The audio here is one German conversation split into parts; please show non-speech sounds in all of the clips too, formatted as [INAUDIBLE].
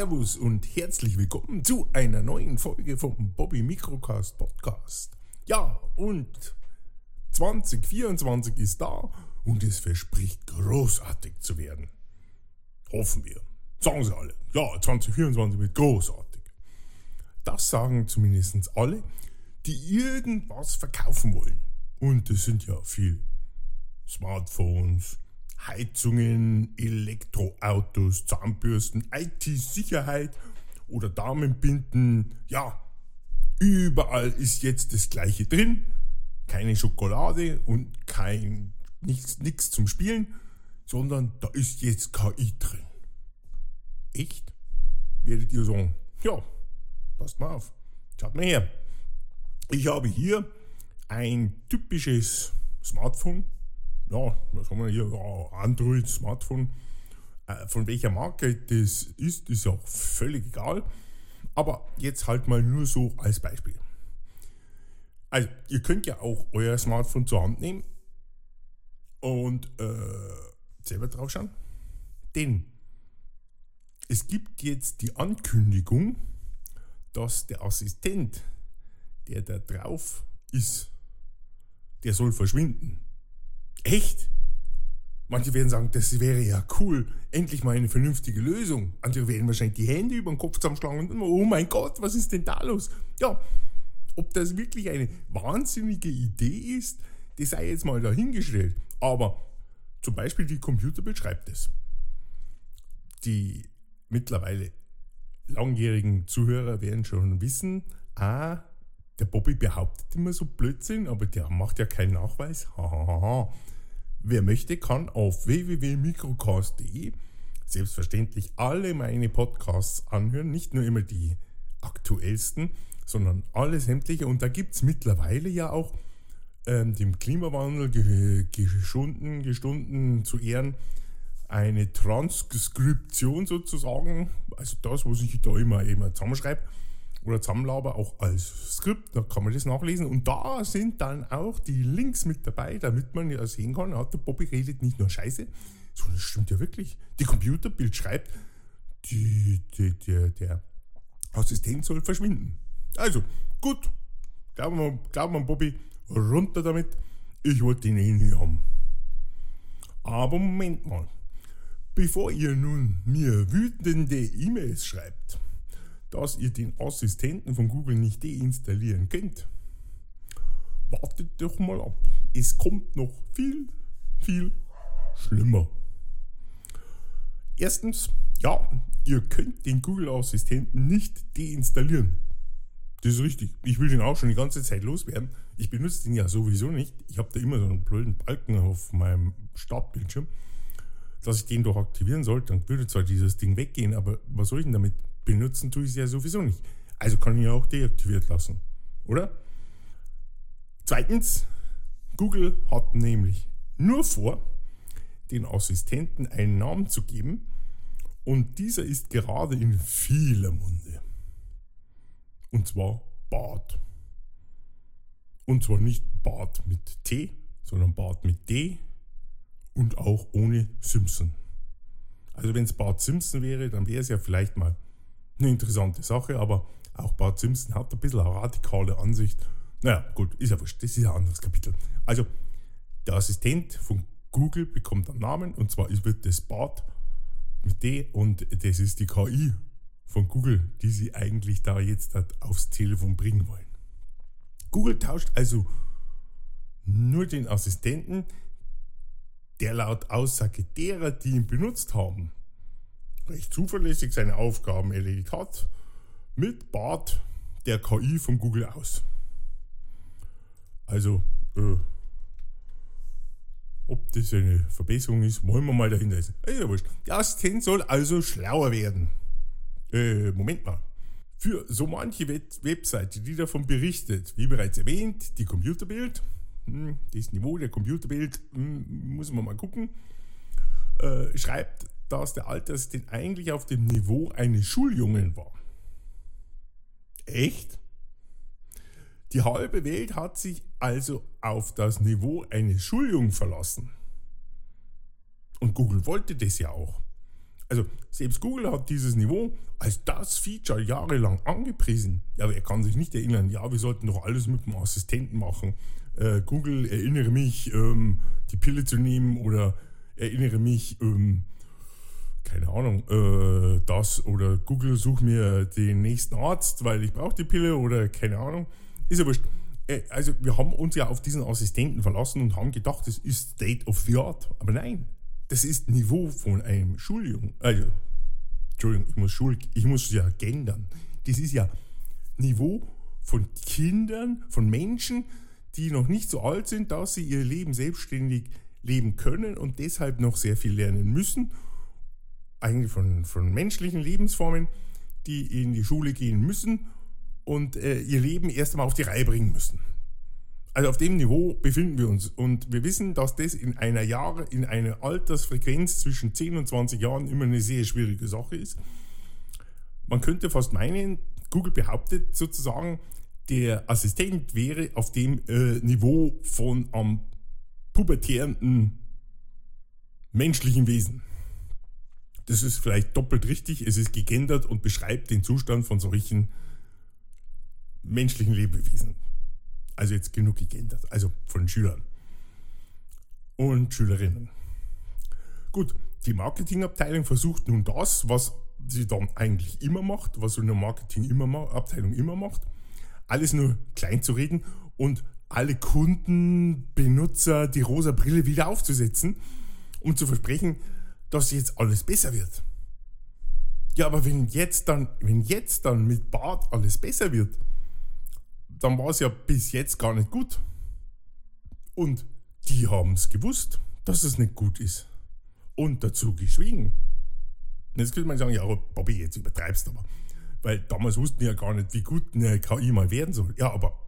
Servus und herzlich willkommen zu einer neuen Folge vom Bobby Microcast Podcast. Ja, und 2024 ist da und es verspricht großartig zu werden. Hoffen wir. Sagen sie alle. Ja, 2024 wird großartig. Das sagen zumindest alle, die irgendwas verkaufen wollen. Und es sind ja viel Smartphones, Heizungen, Elektroautos, Zahnbürsten, IT-Sicherheit oder Damenbinden. Ja, überall ist jetzt das gleiche drin. Keine Schokolade und kein nichts zum Spielen, sondern da ist jetzt KI drin. Echt? Werdet ihr sagen, ja, passt mal auf. Schaut mal her. Ich habe hier ein typisches Smartphone ja, was haben wir hier? Android-Smartphone. Äh, von welcher Marke das ist, ist auch völlig egal. Aber jetzt halt mal nur so als Beispiel. Also, ihr könnt ja auch euer Smartphone zur Hand nehmen und äh, selber drauf schauen. Denn es gibt jetzt die Ankündigung, dass der Assistent, der da drauf ist, der soll verschwinden. Echt? Manche werden sagen, das wäre ja cool, endlich mal eine vernünftige Lösung. Andere werden wahrscheinlich die Hände über den Kopf zusammenschlagen und oh mein Gott, was ist denn da los? Ja, ob das wirklich eine wahnsinnige Idee ist, das sei jetzt mal dahingestellt. Aber zum Beispiel die Computerbild schreibt es. Die mittlerweile langjährigen Zuhörer werden schon wissen, ah, der Bobby behauptet immer so Blödsinn, aber der macht ja keinen Nachweis. Wer möchte, kann auf www.microcast.de selbstverständlich alle meine Podcasts anhören, nicht nur immer die aktuellsten, sondern alle sämtliche. Und da gibt es mittlerweile ja auch ähm, dem Klimawandel geschunden, gestunden zu Ehren eine Transkription sozusagen, also das, was ich da immer, immer zusammenschreibe oder Zusammenlaber auch als Skript, da kann man das nachlesen. Und da sind dann auch die Links mit dabei, damit man ja sehen kann, der Bobby redet nicht nur Scheiße, sondern das stimmt ja wirklich. Die Computerbild schreibt, die, die, die, der Assistent soll verschwinden. Also, gut, glauben wir, glauben wir Bobby, runter damit, ich wollte ihn eh nicht haben. Aber Moment mal, bevor ihr nun mir wütende E-Mails schreibt, dass ihr den Assistenten von Google nicht deinstallieren könnt. Wartet doch mal ab. Es kommt noch viel, viel schlimmer. Erstens, ja, ihr könnt den Google Assistenten nicht deinstallieren. Das ist richtig. Ich will den auch schon die ganze Zeit loswerden. Ich benutze den ja sowieso nicht. Ich habe da immer so einen blöden Balken auf meinem Startbildschirm, dass ich den doch aktivieren sollte. Dann würde zwar dieses Ding weggehen, aber was soll ich denn damit? Benutzen tue ich es ja sowieso nicht. Also kann ich ja auch deaktiviert lassen. Oder? Zweitens, Google hat nämlich nur vor, den Assistenten einen Namen zu geben und dieser ist gerade in vieler Munde. Und zwar Bart. Und zwar nicht Bart mit T, sondern Bart mit D und auch ohne Simpson. Also wenn es Bart Simpson wäre, dann wäre es ja vielleicht mal eine interessante Sache, aber auch Bart Simpson hat ein bisschen eine radikale Ansicht. Naja, gut, ist ja wurscht, das ist ein anderes Kapitel. Also, der Assistent von Google bekommt einen Namen und zwar wird das Bart mit D und das ist die KI von Google, die sie eigentlich da jetzt aufs Telefon bringen wollen. Google tauscht also nur den Assistenten, der laut Aussage derer, die ihn benutzt haben, recht zuverlässig seine Aufgaben erledigt hat, mit Bart der KI von Google aus. Also, äh, ob das eine Verbesserung ist, wollen wir mal dahinter ist. Ja, wurscht. Der Assistent soll also schlauer werden. Äh, Moment mal. Für so manche Webseite, die davon berichtet, wie bereits erwähnt, die Computerbild, hm, das Niveau der Computerbild, hm, muss man mal gucken, äh, schreibt dass der Alterssystem eigentlich auf dem Niveau eines Schuljungen war. Echt? Die halbe Welt hat sich also auf das Niveau eines Schuljungen verlassen. Und Google wollte das ja auch. Also selbst Google hat dieses Niveau als das Feature jahrelang angepriesen. Ja, wer kann sich nicht erinnern, ja, wir sollten doch alles mit dem Assistenten machen. Äh, Google, erinnere mich, ähm, die Pille zu nehmen oder erinnere mich, ähm, keine Ahnung, äh, das oder Google, such mir den nächsten Arzt, weil ich brauche die Pille oder keine Ahnung. Ist ja wurscht. Äh, also wir haben uns ja auf diesen Assistenten verlassen und haben gedacht, das ist State of the Art. Aber nein, das ist Niveau von einem Schuljungen. Also, Entschuldigung, ich muss, Schul, ich muss ja gendern. Das ist ja Niveau von Kindern, von Menschen, die noch nicht so alt sind, dass sie ihr Leben selbstständig leben können und deshalb noch sehr viel lernen müssen eigentlich von, von menschlichen Lebensformen, die in die Schule gehen müssen und äh, ihr Leben erst einmal auf die Reihe bringen müssen. Also auf dem Niveau befinden wir uns und wir wissen, dass das in einer Jahre, in einer Altersfrequenz zwischen 10 und 20 Jahren immer eine sehr schwierige Sache ist. Man könnte fast meinen, Google behauptet sozusagen, der Assistent wäre auf dem äh, Niveau von am pubertierenden menschlichen Wesen. Das ist vielleicht doppelt richtig. Es ist gegendert und beschreibt den Zustand von solchen menschlichen Lebewesen. Also jetzt genug gegendert. Also von Schülern und Schülerinnen. Gut, die Marketingabteilung versucht nun das, was sie dann eigentlich immer macht, was so eine Marketingabteilung immer macht, alles nur klein zu reden und alle Kunden, Benutzer die rosa Brille wieder aufzusetzen, um zu versprechen, dass jetzt alles besser wird. Ja, aber wenn jetzt dann, wenn jetzt dann mit Bart alles besser wird, dann war es ja bis jetzt gar nicht gut. Und die haben es gewusst, dass es nicht gut ist. Und dazu geschwiegen. Jetzt könnte man sagen, ja, Bobby, jetzt übertreibst du aber. Weil damals wussten ja gar nicht, wie gut eine KI mal werden soll. Ja, aber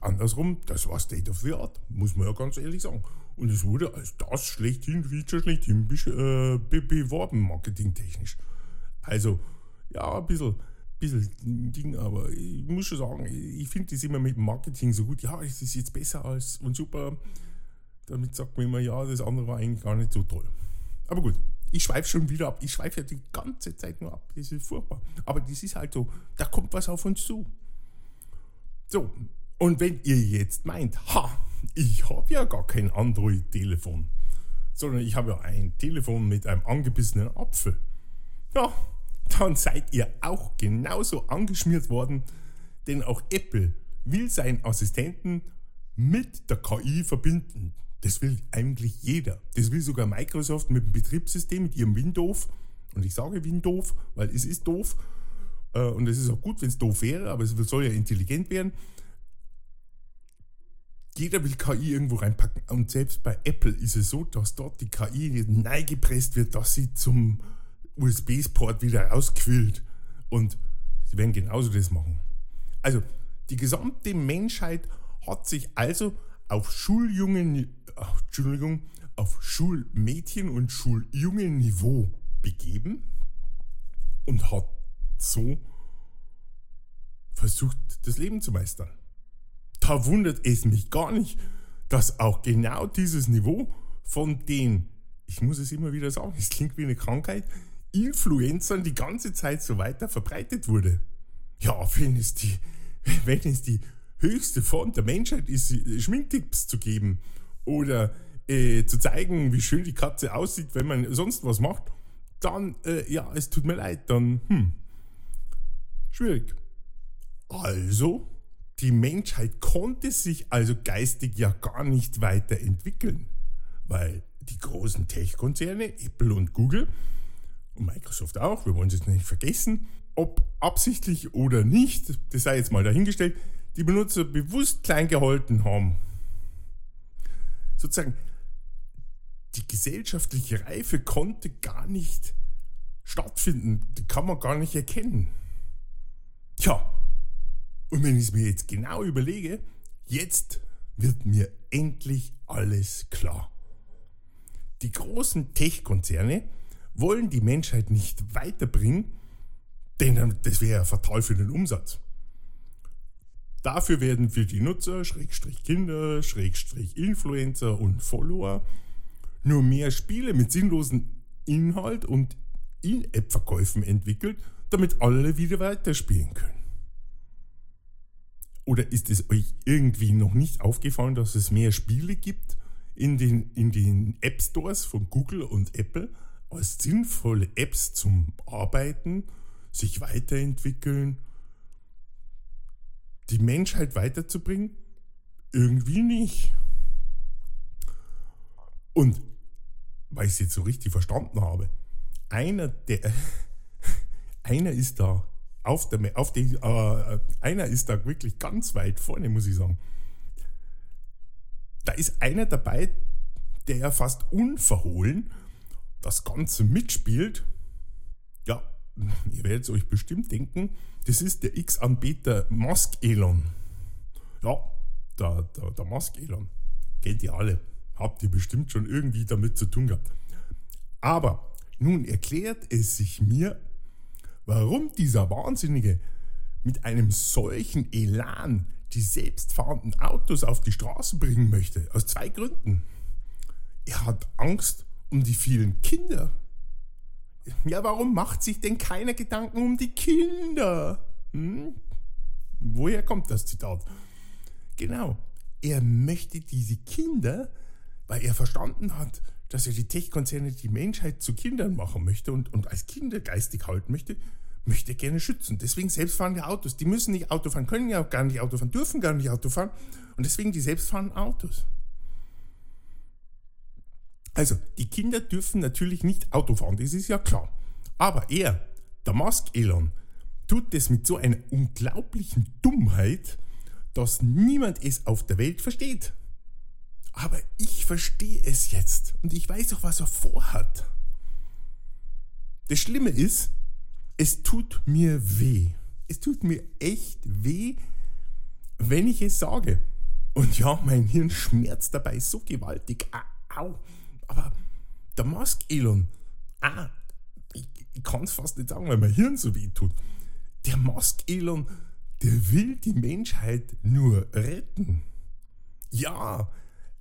andersrum, das war State of the Art, muss man ja ganz ehrlich sagen. Und es wurde als das schlechthin, Feature schlechthin äh, be beworben, marketingtechnisch. Also, ja, ein bisschen, bisschen Ding, aber ich muss schon sagen, ich finde das immer mit Marketing so gut. Ja, es ist jetzt besser als und super. Damit sagt man immer, ja, das andere war eigentlich gar nicht so toll. Aber gut, ich schweife schon wieder ab. Ich schweife ja die ganze Zeit nur ab. Das ist furchtbar. Aber das ist halt so, da kommt was auf uns zu. So, und wenn ihr jetzt meint, ha, ich habe ja gar kein Android-Telefon, sondern ich habe ja ein Telefon mit einem angebissenen Apfel, ja, dann seid ihr auch genauso angeschmiert worden, denn auch Apple will seinen Assistenten mit der KI verbinden. Das will eigentlich jeder. Das will sogar Microsoft mit dem Betriebssystem, mit ihrem Windows. Und ich sage Windows, weil es ist doof. Äh, und es ist auch gut, wenn es doof wäre, aber es soll ja intelligent werden jeder will KI irgendwo reinpacken. Und selbst bei Apple ist es so, dass dort die KI neigepresst wird, dass sie zum USB-Port wieder rausquillt. Und sie werden genauso das machen. Also, die gesamte Menschheit hat sich also auf Schuljungen, Entschuldigung, auf Schulmädchen- und Schuljungen-Niveau begeben und hat so versucht, das Leben zu meistern da wundert es mich gar nicht, dass auch genau dieses Niveau von den, ich muss es immer wieder sagen, es klingt wie eine Krankheit, Influencern die ganze Zeit so weiter verbreitet wurde. Ja, wenn es die, [LAUGHS] wenn es die höchste Form der Menschheit ist, Schminktipps zu geben oder äh, zu zeigen, wie schön die Katze aussieht, wenn man sonst was macht, dann, äh, ja, es tut mir leid, dann, hm, schwierig. Also die Menschheit konnte sich also geistig ja gar nicht weiterentwickeln, weil die großen Tech-Konzerne, Apple und Google und Microsoft auch, wir wollen es jetzt nicht vergessen, ob absichtlich oder nicht, das sei jetzt mal dahingestellt, die Benutzer bewusst klein gehalten haben. Sozusagen, die gesellschaftliche Reife konnte gar nicht stattfinden, die kann man gar nicht erkennen. Tja, und wenn ich es mir jetzt genau überlege, jetzt wird mir endlich alles klar. Die großen Tech-Konzerne wollen die Menschheit nicht weiterbringen, denn das wäre ja fatal für den Umsatz. Dafür werden für die Nutzer, Schrägstrich Kinder, Schrägstrich Influencer und Follower nur mehr Spiele mit sinnlosem Inhalt und In-App-Verkäufen entwickelt, damit alle wieder weiterspielen können. Oder ist es euch irgendwie noch nicht aufgefallen, dass es mehr Spiele gibt in den, in den App Stores von Google und Apple als sinnvolle Apps zum Arbeiten, sich weiterentwickeln, die Menschheit weiterzubringen? Irgendwie nicht. Und weil ich es jetzt so richtig verstanden habe, einer der [LAUGHS] einer ist da auf der, auf die, äh, einer ist da wirklich ganz weit vorne, muss ich sagen. Da ist einer dabei, der ja fast unverhohlen das Ganze mitspielt. Ja, ihr werdet euch bestimmt denken, das ist der X-Anbieter Musk Elon. Ja, der, der, der Musk Elon. Kennt ihr alle. Habt ihr bestimmt schon irgendwie damit zu tun gehabt. Aber nun erklärt es sich mir, warum dieser Wahnsinnige mit einem solchen Elan die selbstfahrenden Autos auf die Straße bringen möchte. Aus zwei Gründen. Er hat Angst um die vielen Kinder. Ja, warum macht sich denn keiner Gedanken um die Kinder? Hm? Woher kommt das Zitat? Genau, er möchte diese Kinder, weil er verstanden hat, dass er die Tech-Konzerne die Menschheit zu Kindern machen möchte und, und als Kinder geistig halten möchte, möchte er gerne schützen. Deswegen selbstfahrende Autos. Die müssen nicht Auto fahren, können ja auch gar nicht Auto fahren, dürfen gar nicht Auto fahren. Und deswegen die selbstfahrenden Autos. Also, die Kinder dürfen natürlich nicht Auto fahren, das ist ja klar. Aber er, der Musk Elon, tut das mit so einer unglaublichen Dummheit, dass niemand es auf der Welt versteht. Aber ich verstehe es jetzt und ich weiß auch, was er vorhat. Das Schlimme ist, es tut mir weh. Es tut mir echt weh, wenn ich es sage. Und ja, mein Hirn schmerzt dabei so gewaltig. Au. Aber der Musk Elon, ah, ich, ich kann es fast nicht sagen, weil mein Hirn so weh tut. Der Musk Elon, der will die Menschheit nur retten. Ja,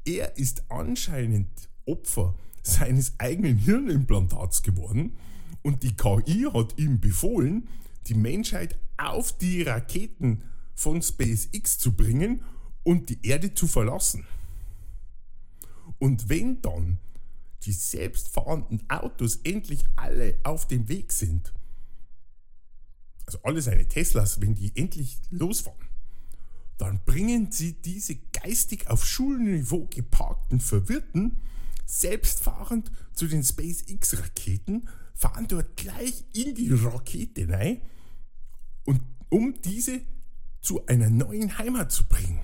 er ist anscheinend Opfer seines eigenen Hirnimplantats geworden und die KI hat ihm befohlen, die Menschheit auf die Raketen von SpaceX zu bringen und die Erde zu verlassen. Und wenn dann die selbstfahrenden Autos endlich alle auf dem Weg sind, also alle seine Teslas, wenn die endlich losfahren, dann bringen sie diese geistig auf Schulniveau geparkten Verwirrten selbstfahrend zu den SpaceX-Raketen, fahren dort gleich in die Rakete rein, und um diese zu einer neuen Heimat zu bringen.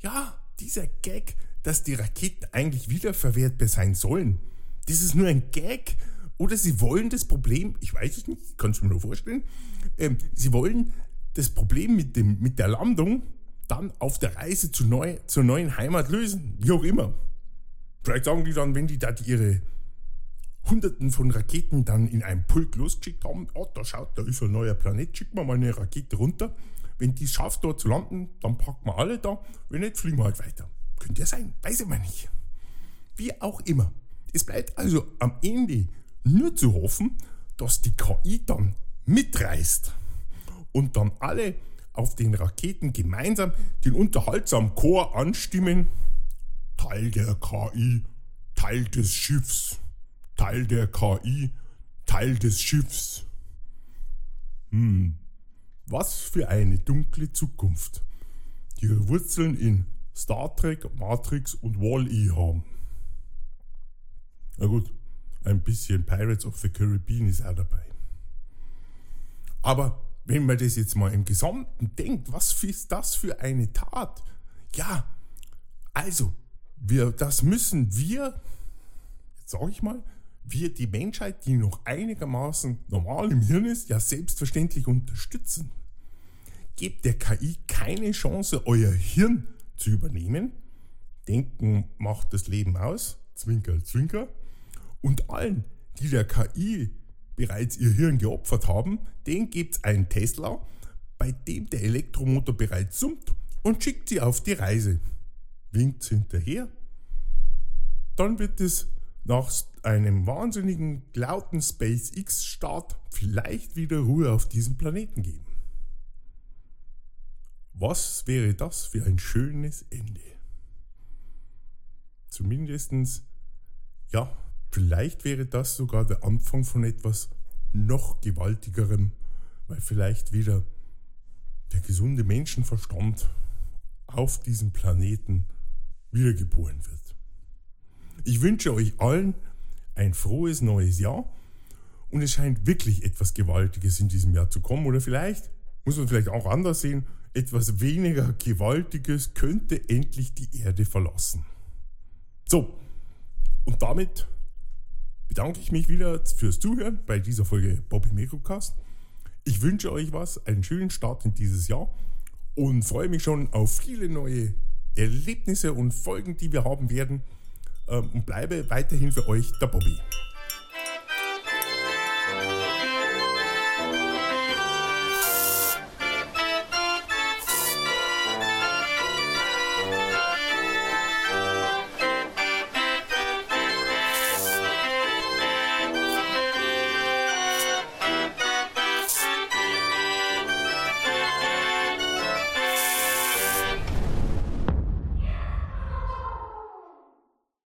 Ja, dieser Gag dass die Raketen eigentlich wiederverwertbar sein sollen. Das ist nur ein Gag. Oder sie wollen das Problem, ich weiß es nicht, kann es mir nur vorstellen, ähm, sie wollen das Problem mit, dem, mit der Landung dann auf der Reise zu neu, zur neuen Heimat lösen. Wie auch immer. Vielleicht sagen die dann, wenn die da ihre Hunderten von Raketen dann in einem Pulk losgeschickt haben, oh, da schaut, da ist ein neuer Planet, schicken wir mal eine Rakete runter. Wenn die es schafft, dort zu landen, dann packen wir alle da. Wenn nicht, fliegen wir halt weiter. Könnte ja sein, weiß ich mal nicht. Wie auch immer. Es bleibt also am Ende nur zu hoffen, dass die KI dann mitreißt und dann alle auf den Raketen gemeinsam den unterhaltsamen Chor anstimmen. Teil der KI, Teil des Schiffs, Teil der KI, Teil des Schiffs. Hm, was für eine dunkle Zukunft, die ihre Wurzeln in Star Trek, Matrix und Wall-E haben. Na gut, ein bisschen Pirates of the Caribbean ist auch dabei. Aber wenn man das jetzt mal im Gesamten denkt, was ist das für eine Tat? Ja, also, wir, das müssen wir, jetzt sage ich mal, wir die Menschheit, die noch einigermaßen normal im Hirn ist, ja selbstverständlich unterstützen. Gebt der KI keine Chance, euer Hirn zu übernehmen. Denken macht das Leben aus, Zwinker, Zwinker. Und allen, die der KI bereits ihr Hirn geopfert haben, denen gibt es einen Tesla, bei dem der Elektromotor bereits summt und schickt sie auf die Reise. Winkt hinterher. Dann wird es nach einem wahnsinnigen lauten SpaceX-Start vielleicht wieder Ruhe auf diesem Planeten geben. Was wäre das für ein schönes Ende? Zumindestens, ja, vielleicht wäre das sogar der Anfang von etwas noch gewaltigerem, weil vielleicht wieder der gesunde Menschenverstand auf diesem Planeten wiedergeboren wird. Ich wünsche euch allen ein frohes neues Jahr und es scheint wirklich etwas Gewaltiges in diesem Jahr zu kommen oder vielleicht, muss man vielleicht auch anders sehen, etwas weniger Gewaltiges könnte endlich die Erde verlassen. So, und damit bedanke ich mich wieder fürs Zuhören bei dieser Folge Bobby Mikrocast. Ich wünsche euch was, einen schönen Start in dieses Jahr und freue mich schon auf viele neue Erlebnisse und Folgen, die wir haben werden ähm, und bleibe weiterhin für euch der Bobby.